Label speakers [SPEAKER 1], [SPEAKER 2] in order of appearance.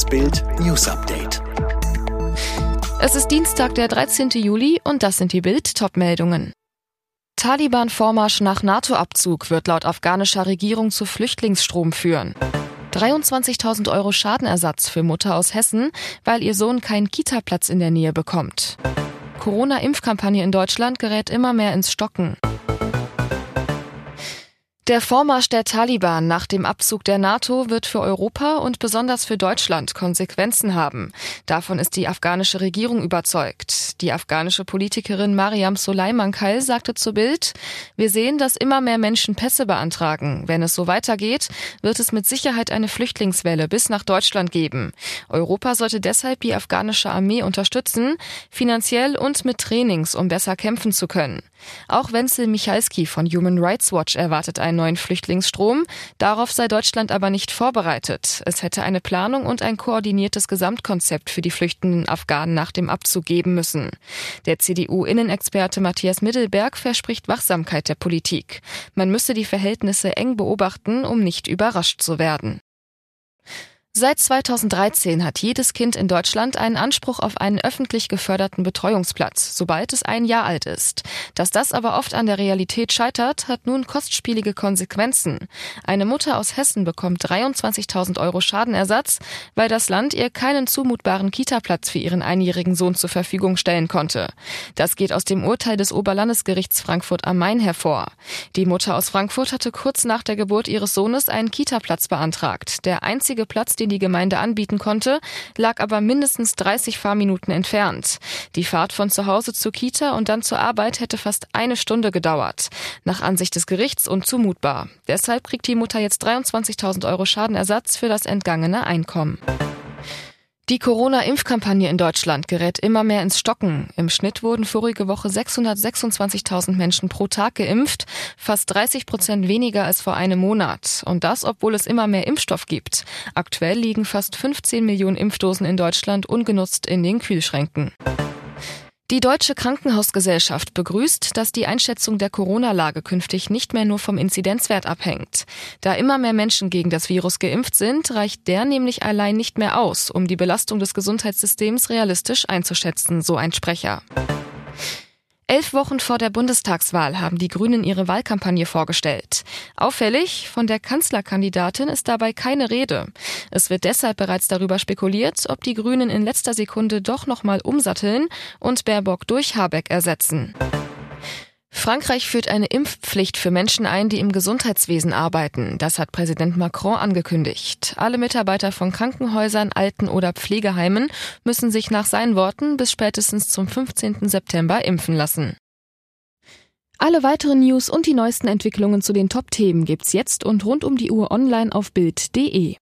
[SPEAKER 1] Das Bild News Update.
[SPEAKER 2] Es ist Dienstag, der 13. Juli und das sind die Bild Topmeldungen. Taliban-Vormarsch nach NATO-Abzug wird laut afghanischer Regierung zu Flüchtlingsstrom führen. 23.000 Euro Schadenersatz für Mutter aus Hessen, weil ihr Sohn keinen Kita-Platz in der Nähe bekommt. Corona-Impfkampagne in Deutschland gerät immer mehr ins Stocken. Der Vormarsch der Taliban nach dem Abzug der NATO wird für Europa und besonders für Deutschland Konsequenzen haben. Davon ist die afghanische Regierung überzeugt. Die afghanische Politikerin Mariam Soleimankai sagte zu Bild, wir sehen, dass immer mehr Menschen Pässe beantragen. Wenn es so weitergeht, wird es mit Sicherheit eine Flüchtlingswelle bis nach Deutschland geben. Europa sollte deshalb die afghanische Armee unterstützen, finanziell und mit Trainings, um besser kämpfen zu können. Auch Wenzel Michalski von Human Rights Watch erwartet einen neuen Flüchtlingsstrom. Darauf sei Deutschland aber nicht vorbereitet. Es hätte eine Planung und ein koordiniertes Gesamtkonzept für die flüchtenden Afghanen nach dem Abzug geben müssen. Der CDU-Innenexperte Matthias Mittelberg verspricht Wachsamkeit der Politik. Man müsse die Verhältnisse eng beobachten, um nicht überrascht zu werden. Seit 2013 hat jedes Kind in Deutschland einen Anspruch auf einen öffentlich geförderten Betreuungsplatz, sobald es ein Jahr alt ist. Dass das aber oft an der Realität scheitert, hat nun kostspielige Konsequenzen. Eine Mutter aus Hessen bekommt 23.000 Euro Schadenersatz, weil das Land ihr keinen zumutbaren Kita-Platz für ihren einjährigen Sohn zur Verfügung stellen konnte. Das geht aus dem Urteil des Oberlandesgerichts Frankfurt am Main hervor. Die Mutter aus Frankfurt hatte kurz nach der Geburt ihres Sohnes einen Kita-Platz beantragt. Der einzige Platz, den die Gemeinde anbieten konnte, lag aber mindestens 30 Fahrminuten entfernt. Die Fahrt von zu Hause zur Kita und dann zur Arbeit hätte fast eine Stunde gedauert. Nach Ansicht des Gerichts unzumutbar. Deshalb kriegt die Mutter jetzt 23.000 Euro Schadenersatz für das entgangene Einkommen. Die Corona-Impfkampagne in Deutschland gerät immer mehr ins Stocken. Im Schnitt wurden vorige Woche 626.000 Menschen pro Tag geimpft, fast 30 Prozent weniger als vor einem Monat. Und das, obwohl es immer mehr Impfstoff gibt. Aktuell liegen fast 15 Millionen Impfdosen in Deutschland ungenutzt in den Kühlschränken. Die Deutsche Krankenhausgesellschaft begrüßt, dass die Einschätzung der Corona-Lage künftig nicht mehr nur vom Inzidenzwert abhängt. Da immer mehr Menschen gegen das Virus geimpft sind, reicht der nämlich allein nicht mehr aus, um die Belastung des Gesundheitssystems realistisch einzuschätzen, so ein Sprecher. Elf Wochen vor der Bundestagswahl haben die Grünen ihre Wahlkampagne vorgestellt. Auffällig, von der Kanzlerkandidatin ist dabei keine Rede. Es wird deshalb bereits darüber spekuliert, ob die Grünen in letzter Sekunde doch nochmal umsatteln und Baerbock durch Habeck ersetzen. Frankreich führt eine Impfpflicht für Menschen ein, die im Gesundheitswesen arbeiten. Das hat Präsident Macron angekündigt. Alle Mitarbeiter von Krankenhäusern, Alten- oder Pflegeheimen müssen sich nach seinen Worten bis spätestens zum 15. September impfen lassen. Alle weiteren News und die neuesten Entwicklungen zu den Top-Themen gibt's jetzt und rund um die Uhr online auf Bild.de.